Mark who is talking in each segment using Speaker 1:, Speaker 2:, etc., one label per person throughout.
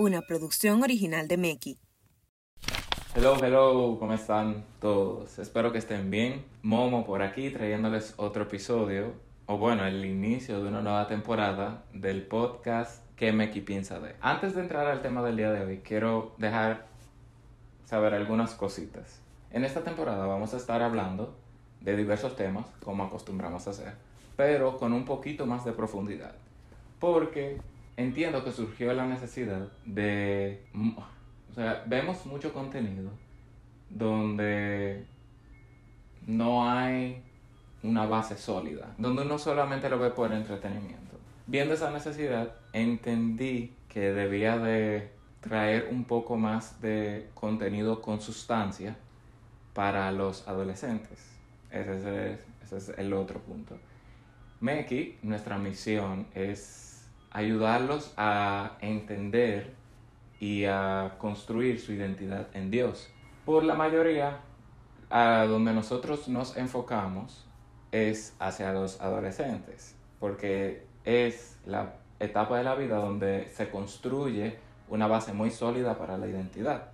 Speaker 1: una producción original de Meki.
Speaker 2: Hello, hello, ¿cómo están todos? Espero que estén bien. Momo por aquí trayéndoles otro episodio, o bueno, el inicio de una nueva temporada del podcast que Meki piensa de. Antes de entrar al tema del día de hoy, quiero dejar saber algunas cositas. En esta temporada vamos a estar hablando de diversos temas, como acostumbramos a hacer, pero con un poquito más de profundidad. Porque entiendo que surgió la necesidad de... O sea, vemos mucho contenido donde no hay una base sólida, donde uno solamente lo ve por entretenimiento. Viendo esa necesidad, entendí que debía de traer un poco más de contenido con sustancia para los adolescentes. Ese es ese es el otro punto. Meki, nuestra misión es ayudarlos a entender y a construir su identidad en Dios. Por la mayoría, a donde nosotros nos enfocamos es hacia los adolescentes, porque es la etapa de la vida donde se construye una base muy sólida para la identidad.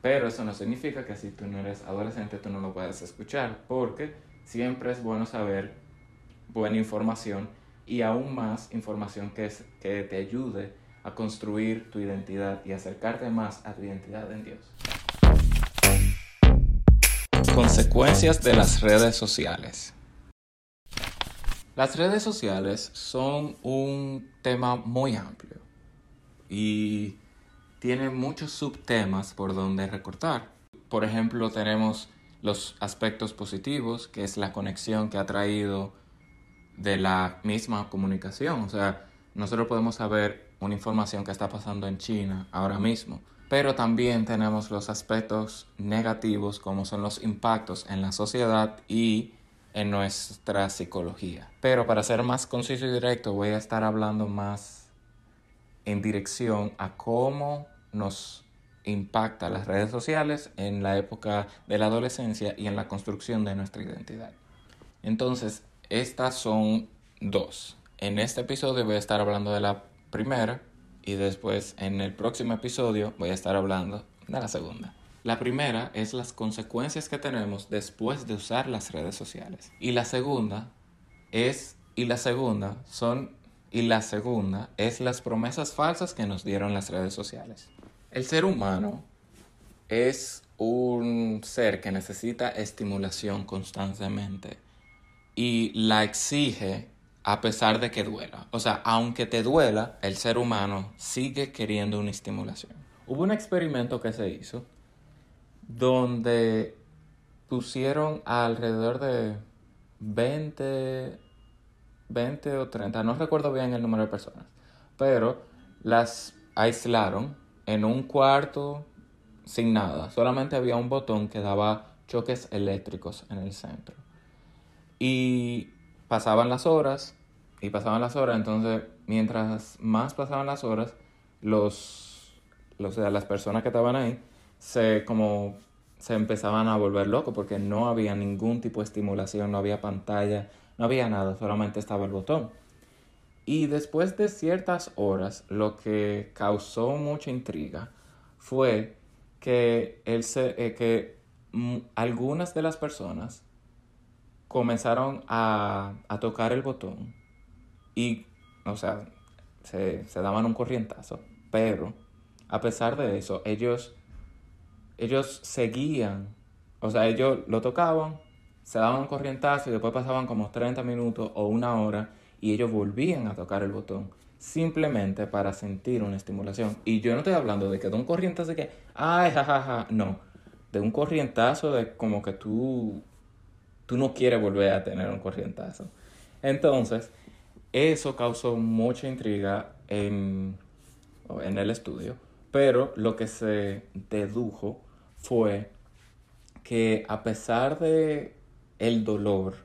Speaker 2: Pero eso no significa que si tú no eres adolescente tú no lo puedes escuchar, porque siempre es bueno saber buena información y aún más información que, te ayude a construir tu identidad y acercarte más a tu identidad en Dios. Consecuencias de las redes sociales. Las redes sociales son un tema muy amplio y tienen muchos subtemas por donde recortar. Por ejemplo, tenemos los aspectos positivos, que es la conexión que ha traído de la misma comunicación. O sea, nosotros podemos saber una información que está pasando en China ahora mismo, pero también tenemos los aspectos negativos como son los impactos en la sociedad y en nuestra psicología. Pero para ser más conciso y directo voy a estar hablando más en dirección a cómo nos impacta las redes sociales en la época de la adolescencia y en la construcción de nuestra identidad. Entonces, estas son dos. En este episodio voy a estar hablando de la primera y después en el próximo episodio voy a estar hablando de la segunda. La primera es las consecuencias que tenemos después de usar las redes sociales. Y la segunda es y la segunda son y la segunda es las promesas falsas que nos dieron las redes sociales. El ser humano es un ser que necesita estimulación constantemente y la exige a pesar de que duela. O sea, aunque te duela, el ser humano sigue queriendo una estimulación. Hubo un experimento que se hizo donde pusieron alrededor de 20, 20 o 30, no recuerdo bien el número de personas, pero las aislaron en un cuarto sin nada. Solamente había un botón que daba choques eléctricos en el centro. Y pasaban las horas, y pasaban las horas, entonces mientras más pasaban las horas, los, los las personas que estaban ahí se como se empezaban a volver locos porque no había ningún tipo de estimulación, no había pantalla, no había nada, solamente estaba el botón. Y después de ciertas horas, lo que causó mucha intriga fue que, él se, eh, que algunas de las personas comenzaron a, tocar el botón y, o sea, se, daban un corrientazo, pero a pesar de eso, ellos, ellos seguían, o sea, ellos lo tocaban, se daban un corrientazo y después pasaban como 30 minutos o una hora y ellos volvían a tocar el botón simplemente para sentir una estimulación. Y yo no estoy hablando de que de un corrientazo de que, ay, jajaja, no, de un corrientazo de como que tú tú no quieres volver a tener un corrientazo. Entonces, eso causó mucha intriga en, en el estudio, pero lo que se dedujo fue que a pesar de el dolor,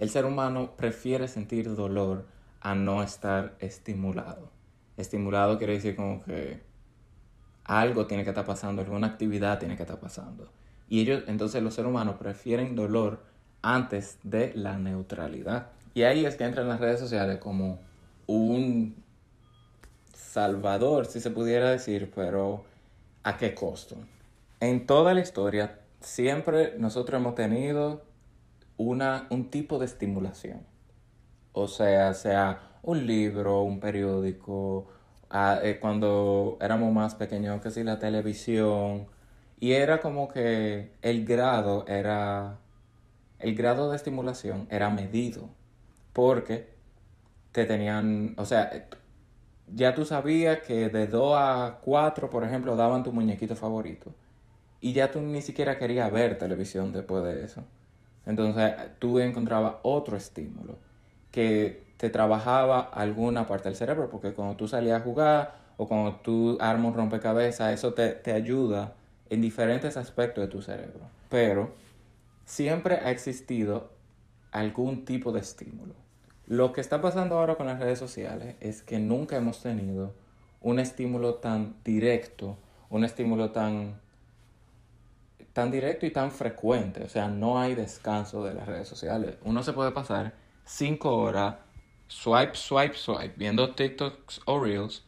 Speaker 2: el ser humano prefiere sentir dolor a no estar estimulado. Estimulado quiere decir como que algo tiene que estar pasando, alguna actividad tiene que estar pasando. Y ellos, entonces los seres humanos prefieren dolor antes de la neutralidad. Y ahí es que entran las redes sociales como un salvador, si se pudiera decir, pero ¿a qué costo? En toda la historia, siempre nosotros hemos tenido una, un tipo de estimulación. O sea, sea un libro, un periódico, eh, cuando éramos más pequeños, que si la televisión. Y era como que el grado era. El grado de estimulación era medido. Porque te tenían. O sea, ya tú sabías que de 2 a 4, por ejemplo, daban tu muñequito favorito. Y ya tú ni siquiera querías ver televisión después de eso. Entonces tú encontrabas otro estímulo que te trabajaba alguna parte del cerebro, porque cuando tú salías a jugar o cuando tú armas un rompecabezas, eso te, te ayuda en diferentes aspectos de tu cerebro. Pero siempre ha existido algún tipo de estímulo. Lo que está pasando ahora con las redes sociales es que nunca hemos tenido un estímulo tan directo, un estímulo tan, tan directo y tan frecuente. O sea, no hay descanso de las redes sociales. Uno se puede pasar cinco horas swipe, swipe, swipe, viendo TikToks o Reels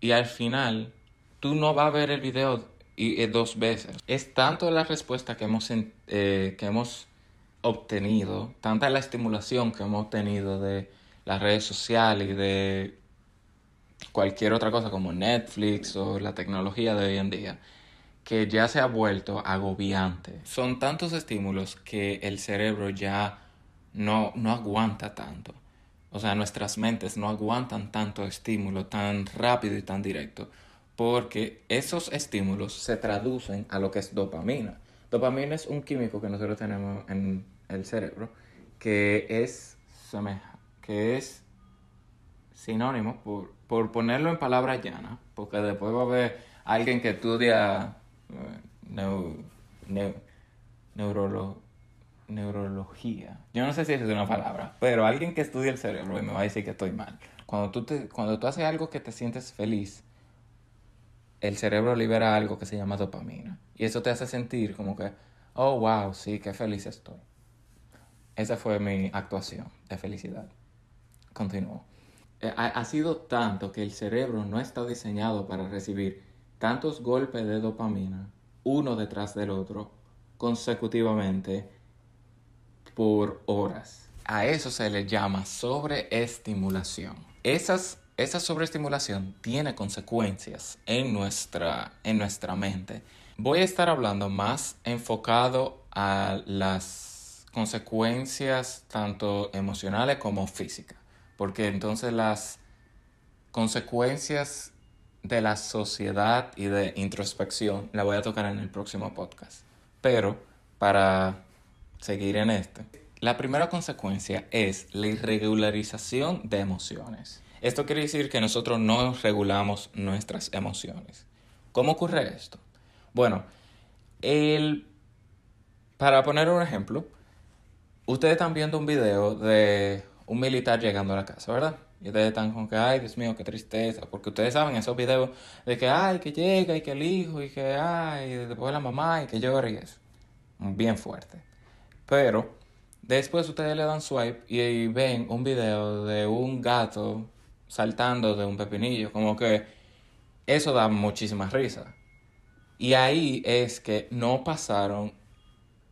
Speaker 2: y al final tú no vas a ver el video y, dos veces. Es tanto la respuesta que hemos, eh, que hemos obtenido, tanta la estimulación que hemos obtenido de las redes sociales y de cualquier otra cosa como Netflix o la tecnología de hoy en día, que ya se ha vuelto agobiante. Son tantos estímulos que el cerebro ya no, no aguanta tanto. O sea, nuestras mentes no aguantan tanto estímulo tan rápido y tan directo, porque esos estímulos se traducen a lo que es dopamina. Dopamina es un químico que nosotros tenemos en el cerebro que es, que es sinónimo, por, por ponerlo en palabras llanas, porque después va a haber alguien que estudia eh, neurología. Yo no sé si es una palabra, pero alguien que estudia el cerebro y me va a decir que estoy mal. Cuando tú, te, cuando tú haces algo que te sientes feliz, el cerebro libera algo que se llama dopamina. Y eso te hace sentir como que, oh, wow, sí, qué feliz estoy. Esa fue mi actuación de felicidad. Continúo. Eh, ha, sido tanto que el cerebro no está diseñado para recibir tantos golpes de dopamina, uno detrás del otro, consecutivamente, por horas. A eso se le llama sobreestimulación. Esas, esa sobreestimulación tiene consecuencias en nuestra, en nuestra mente. Voy a estar hablando más enfocado a las consecuencias tanto emocionales como físicas, porque entonces las consecuencias de la sociedad y de introspección la voy a tocar en el próximo podcast. Pero para seguir en este. La primera consecuencia es la irregularización de emociones. Esto quiere decir que nosotros no regulamos nuestras emociones. ¿Cómo ocurre esto? Bueno, el, para poner un ejemplo, ustedes están viendo un video de un militar llegando a la casa, ¿verdad? Y ustedes están con que, ay, Dios mío, qué tristeza. Porque ustedes saben esos videos de que, ay, que llega y que el hijo y que, ay, después la mamá y que llora y eso. Bien fuerte. Pero después ustedes le dan swipe y, ven un video de un gato saltando de un pepinillo. Como que eso da muchísima risa. Y ahí es que no pasaron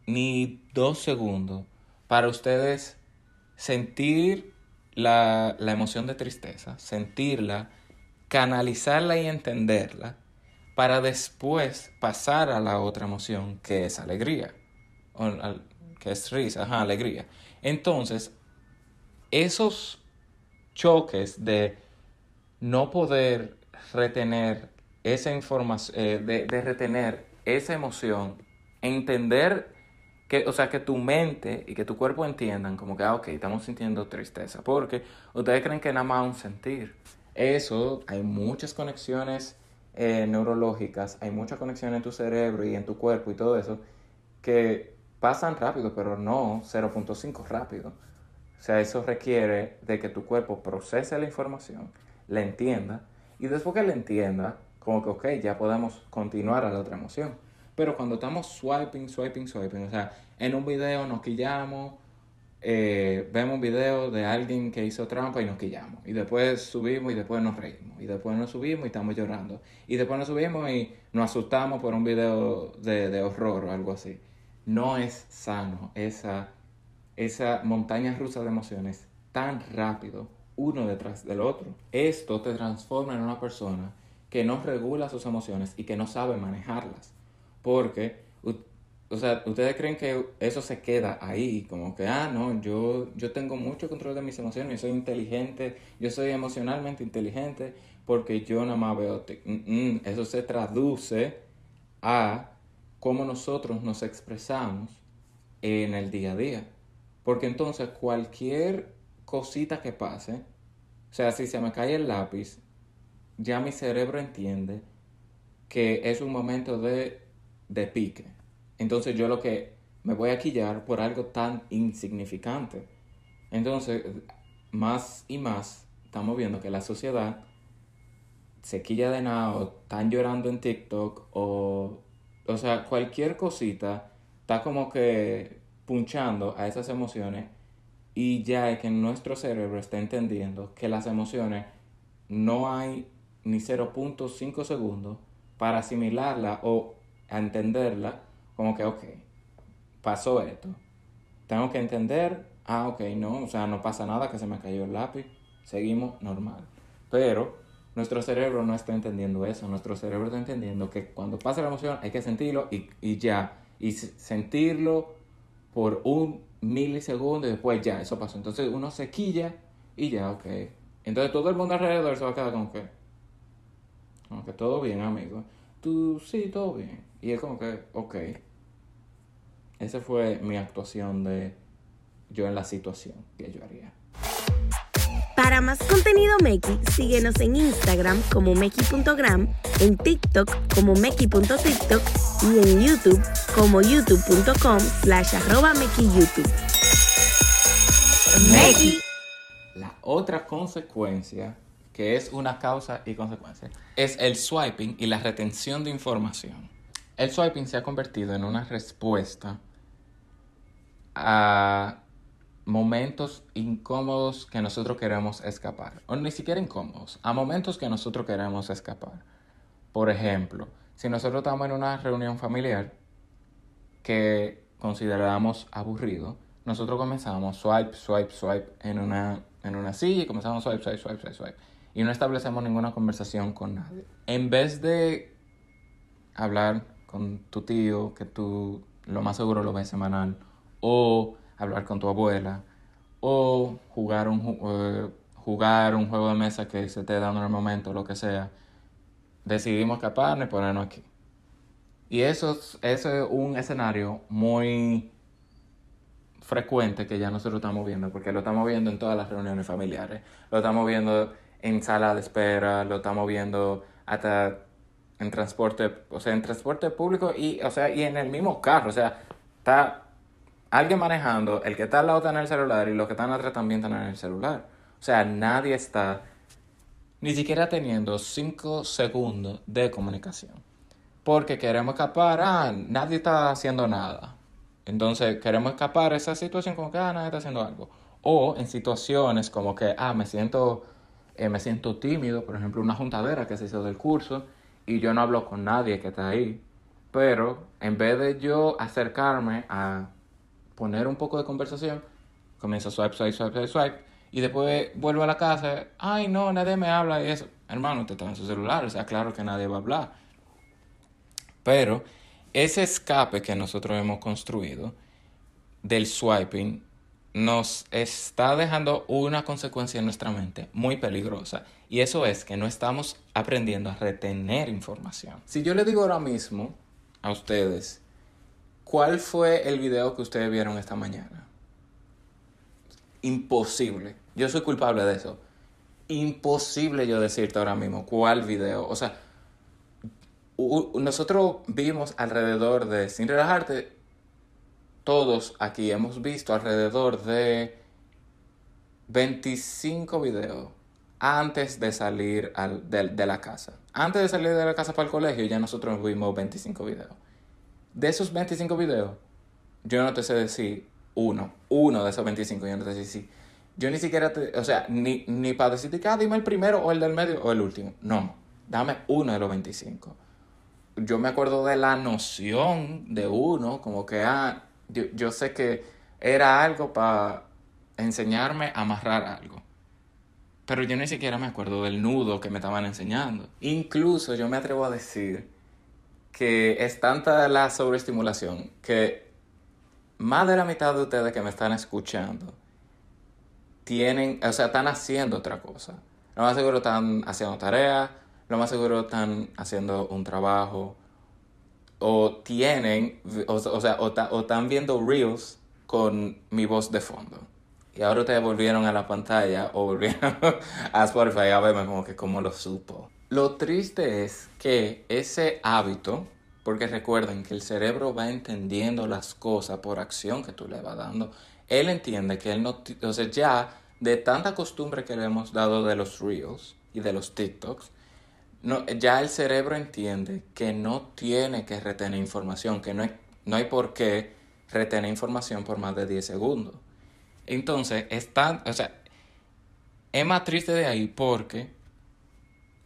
Speaker 2: ni dos segundos para ustedes sentir la, la, emoción de tristeza, sentirla, canalizarla y entenderla, para después pasar a la otra emoción que es alegría que es risa, ajá, alegría. Entonces, esos choques de no poder retener esa información, eh, de, retener esa emoción, entender que, o sea, que tu mente y que tu cuerpo entiendan como que, ah, ok, estamos sintiendo tristeza, porque ustedes creen que nada más un sentir. Eso, hay muchas conexiones eh, neurológicas, hay muchas conexiones en tu cerebro y en tu cuerpo y todo eso, que pasan rápido, pero no 0.5 rápido. O sea, eso requiere de que tu cuerpo procese la información, la entienda, y después que la entienda, como que, ok, ya podemos continuar a la otra emoción. Pero cuando estamos swiping, swiping, swiping, o sea, en un video nos quillamos eh, vemos un video de alguien que hizo trampa y nos quillamos. Y después subimos y después nos reímos. Y después nos subimos y estamos llorando. Y después nos subimos y nos asustamos por un video de, de horror o algo así. No es sano esa, esa montaña rusa de emociones tan rápido, uno detrás del otro. Esto te transforma en una persona que no regula sus emociones y que no sabe manejarlas. Porque o sea, ¿ustedes creen que eso se queda ahí? Como que, ah, no, yo, yo tengo mucho control de mis emociones, yo soy inteligente, yo soy emocionalmente inteligente porque yo nada más veo... Eso se traduce a cómo nosotros nos expresamos en el día a día. Porque entonces cualquier cosita que pase, o sea, si se me cae el lápiz, ya mi cerebro entiende que es un momento de, de pique entonces yo lo que me voy a quillar por algo tan insignificante. Entonces, más y más estamos viendo que la sociedad se quilla de nada o están llorando en TikTok o, o sea, cualquier cosita está como que punchando a esas emociones y ya es que nuestro cerebro está entendiendo que las emociones no hay ni 0.5 segundos para asimilarla o entenderla como que, ok, pasó esto. Tengo que entender, ah, ok, no, o sea, no pasa nada que se me cayó el lápiz, seguimos normal. Pero nuestro cerebro no está entendiendo eso, nuestro cerebro está entendiendo que cuando pasa la emoción hay que sentirlo y, y ya, y sentirlo por un milisegundo y después ya, eso pasó. Entonces uno se quilla y ya, ok. Entonces todo el mundo alrededor se va a quedar como que, como que todo bien, amigo. Tú, sí, todo bien. Y es como que, ok. Esa fue mi actuación de yo en la situación que yo haría.
Speaker 1: Para más contenido Meki, síguenos en Instagram como Meki.gram, en TikTok como Meki.tiktok y en YouTube como youtube.com slash arroba YouTube.
Speaker 2: Meki. La otra consecuencia, que es una causa y consecuencia, es el swiping y la retención de información. El swiping se ha convertido en una respuesta a momentos incómodos que nosotros queremos escapar. O ni siquiera incómodos, a momentos que nosotros queremos escapar. Por ejemplo, si nosotros estamos en una reunión familiar que consideramos aburrido, nosotros comenzamos swipe, swipe, swipe en una, en una silla y comenzamos swipe, swipe, swipe, swipe, swipe. Y no establecemos ninguna conversación con nadie. En vez de hablar con tu tío, que tú lo más seguro lo ves semanal, o hablar con tu abuela, o jugar un, eh, jugar un juego de mesa que se te da en el momento, lo que sea, decidimos escaparnos y ponernos aquí. Y eso, eso es un escenario muy frecuente que ya nosotros estamos viendo, porque lo estamos viendo en todas las reuniones familiares, lo estamos viendo en sala de espera, lo estamos viendo hasta en transporte, o sea, en transporte público y, o sea, y en el mismo carro, o sea, está alguien manejando, el que está al lado está en el celular y los que están atrás también están en el celular. O sea, nadie está ni siquiera teniendo cinco segundos de comunicación. Porque queremos escapar, ah, nadie está haciendo nada. Entonces queremos escapar de esa situación como que, ah, nadie está haciendo algo. O en situaciones como que, ah, me siento, eh, me siento tímido, por ejemplo, una juntadera que se hizo del curso y yo no hablo con nadie que está ahí. Pero en vez de yo acercarme a poner un poco de conversación, comienzo swipe, swipe, swipe, swipe, swipe, y después vuelvo a la casa, ay no, nadie me habla y eso. Hermano, usted está en su celular, o sea, claro que nadie va a hablar. Pero ese escape que nosotros hemos construido del swiping nos está dejando una consecuencia en nuestra mente muy peligrosa. Y eso es que no estamos aprendiendo a retener información. Si yo le digo ahora mismo a ustedes, ¿cuál fue el video que ustedes vieron esta mañana? Imposible. Yo soy culpable de eso. Imposible yo decirte ahora mismo cuál video. O sea, nosotros vimos alrededor de, sin relajarte, todos aquí hemos visto alrededor de 25 videos antes de salir de, la casa. Antes de salir de la casa para el colegio ya nosotros vimos 25 videos. De esos 25 videos, yo no te sé decir uno, uno de esos 25. Y entonces sí, yo ni siquiera, te, o sea, ni, ni para decirte que ah, dime el primero o el del medio o el último. No, dame uno de los 25. Yo me acuerdo de la noción de uno, como que, ah, yo, yo sé que era algo para enseñarme a amarrar algo. Pero yo ni siquiera me acuerdo del nudo que me estaban enseñando. Incluso yo me atrevo a decir que es tanta la sobreestimulación que más de la mitad de ustedes que me están escuchando tienen, o sea, están haciendo otra cosa. Lo más seguro están haciendo tareas, lo más seguro están haciendo un trabajo, o tienen, o, sea, o, están viendo reels con mi voz de fondo. Y ahora ustedes volvieron a la pantalla o volvieron a Spotify a verme como que como lo supo. Lo triste es que ese hábito, porque recuerden que el cerebro va entendiendo las cosas por acción que tú le vas dando, él entiende que él no, o sea, ya de tanta costumbre que le hemos dado de los reels y de los TikToks, no, ya el cerebro entiende que no tiene que retener información, que no hay, no hay por qué retener información por más de 10 segundos. Entonces, es o sea, es más triste de ahí porque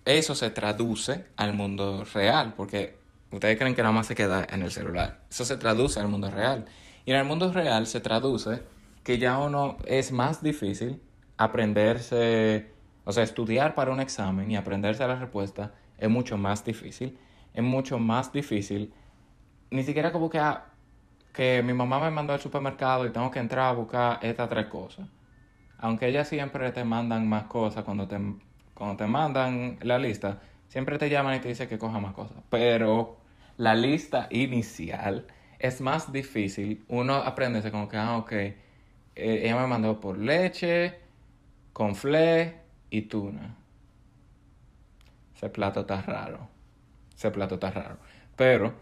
Speaker 2: eso se traduce al mundo real, porque ustedes creen que nada más se queda en el celular. Eso se traduce al mundo real. Y en el mundo real se traduce que ya uno es más difícil aprenderse, o sea, estudiar para un examen y aprenderse la respuesta es mucho más difícil. Es mucho más difícil. Ni siquiera como que, ah, que mi mamá me mandó al supermercado y tengo que entrar a buscar estas tres cosas. Aunque ellas siempre te mandan más cosas cuando te, cuando te mandan la lista, siempre te llaman y te dicen que coja más cosas. Pero la lista inicial es más difícil. Uno aprende como que, ah, ok, eh, ella me mandó por leche, con fle y tuna. Ese plato está raro. Ese plato está raro. Pero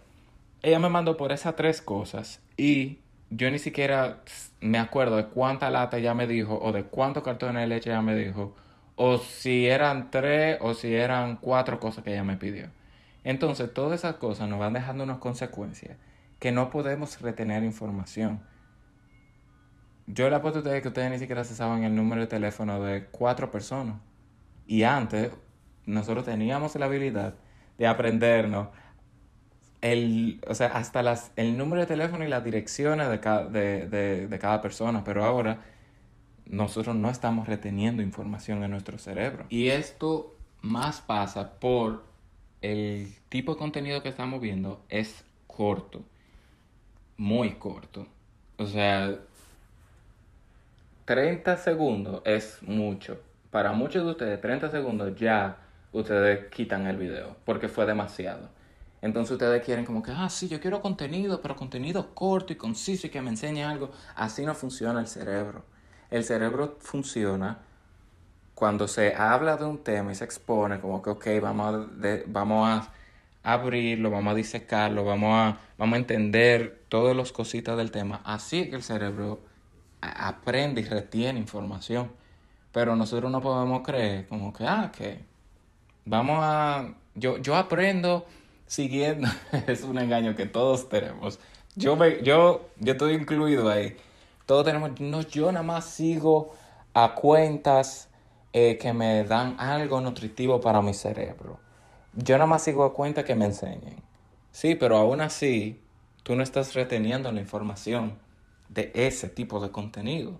Speaker 2: ella me mandó por esas tres cosas y yo ni siquiera me acuerdo de cuánta lata ella me dijo o de cuántos cartones de leche ella me dijo o si eran tres o si eran cuatro cosas que ella me pidió. Entonces todas esas cosas nos van dejando unas consecuencias que no podemos retener información. Yo le apuesto a ustedes que ustedes ni siquiera se saben el número de teléfono de cuatro personas. Y antes, nosotros teníamos la habilidad de aprendernos el, o sea, hasta las, el número de teléfono y las direcciones de cada, de, de, de cada persona, pero ahora nosotros no estamos reteniendo información en nuestro cerebro. Y esto más pasa por el tipo de contenido que estamos viendo es corto, muy corto. O sea, 30 segundos es mucho. Para muchos de ustedes, 30 segundos ya ustedes quitan el video porque fue demasiado. Entonces ustedes quieren como que, ah, sí, yo quiero contenido, pero contenido corto y conciso y que me enseñe algo. Así no funciona el cerebro. El cerebro funciona cuando se habla de un tema y se expone como que, ok, vamos a, vamos a abrirlo, vamos a disecarlo, vamos a, vamos a entender todas las cositas del tema. Así que el cerebro aprende y retiene información. Pero nosotros no podemos creer como que, ah, que vamos a... Yo, yo aprendo siguiendo. es un engaño que todos tenemos. Yo, me, yo, yo estoy incluido ahí. Todos tenemos... No, yo nada más sigo a cuentas eh, que me dan algo nutritivo para mi cerebro. Yo nada más sigo a cuentas que me enseñen. Sí, pero aún así, tú no estás reteniendo la información de ese tipo de contenido.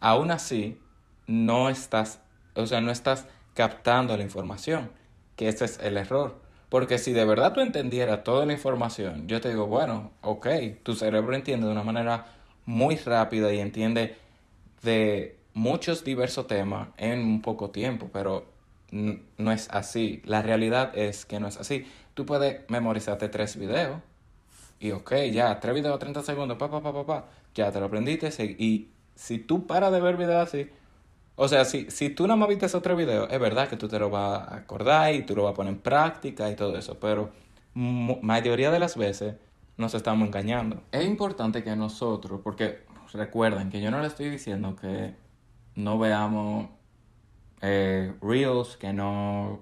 Speaker 2: Aún así, no estás, o sea, no estás captando la información, que ese es el error. Porque si de verdad tú entendieras toda la información, yo te digo, bueno, ok, tu cerebro entiende de una manera muy rápida y entiende de muchos diversos temas en un poco tiempo, pero no es así. La realidad es que no es así. Tú puedes memorizarte tres videos y ok, ya, tres videos, 30 segundos, pa, pa, pa, pa, pa, ya te lo aprendiste. Y si tú paras de ver videos así, o sea, si, si tú nada más viste esos tres videos, es verdad que tú te lo vas a acordar y tú lo vas a poner en práctica y todo eso, pero mayoría de las veces nos estamos engañando. Es importante que nosotros, porque recuerden que yo no le estoy diciendo que no veamos eh, reels, que no,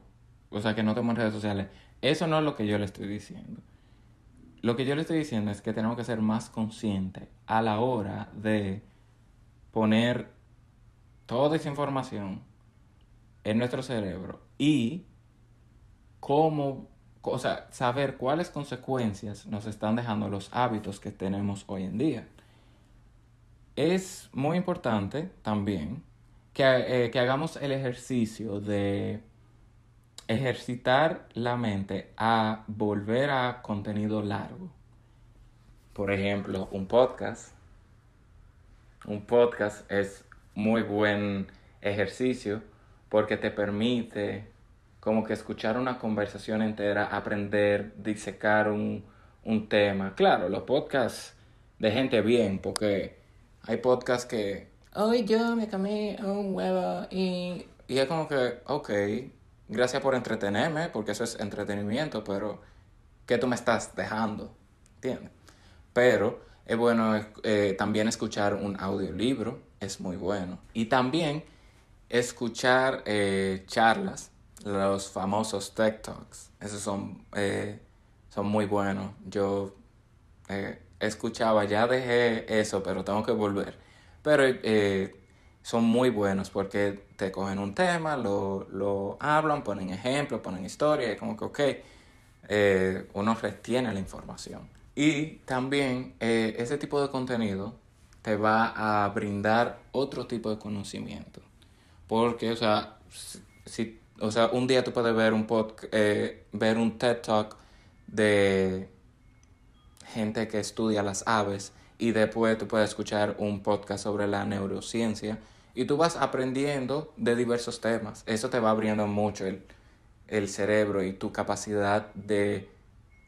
Speaker 2: o sea, que no tenemos redes sociales. Eso no es lo que yo le estoy diciendo lo que yo le estoy diciendo es que tenemos que ser más conscientes a la hora de poner toda esa información en nuestro cerebro y cómo, o sea, saber cuáles consecuencias nos están dejando los hábitos que tenemos hoy en día. Es muy importante también que, eh, que hagamos el ejercicio de ejercitar la mente a volver a contenido largo. Por ejemplo, un podcast. Un podcast es muy buen ejercicio porque te permite como que escuchar una conversación entera, aprender, disecar un, un tema. Claro, los podcasts de gente bien, porque hay podcasts que, hoy yo me comí un huevo y, y es como que, ok, gracias por entretenerme, porque eso es entretenimiento, pero ¿qué tú me estás dejando? ¿Entiendes? Pero es bueno eh, también escuchar un audiolibro, es muy bueno. Y también escuchar eh, charlas, los famosos Tech Talks, esos son, eh, son muy buenos. Yo escuchaba, ya dejé eso, pero tengo que volver. Pero son muy buenos porque te cogen un tema, lo, lo hablan, ponen ejemplos, ponen historia, y como que, ok, eh, uno retiene la información. Y también eh, ese tipo de contenido te va a brindar otro tipo de conocimiento. Porque, o sea, si, o sea un día tú puedes ver un, pod, eh, ver un TED Talk de gente que estudia las aves y después tú puedes escuchar un podcast sobre la neurociencia y tú vas aprendiendo de diversos temas. Eso te va abriendo mucho el, el cerebro y tu capacidad de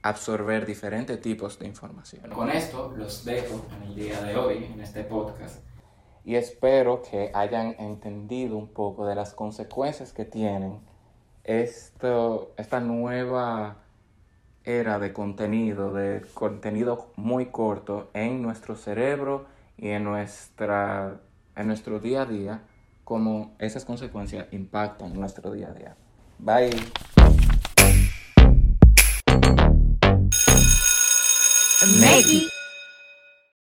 Speaker 2: absorber diferentes tipos de información. Con esto los dejo en el día de hoy, en este podcast, y espero que hayan entendido un poco de las consecuencias que tienen esto, esta nueva era de contenido, de contenido muy corto en nuestro cerebro y en, nuestra, en nuestro día a día, como esas consecuencias impactan nuestro día a día. Bye.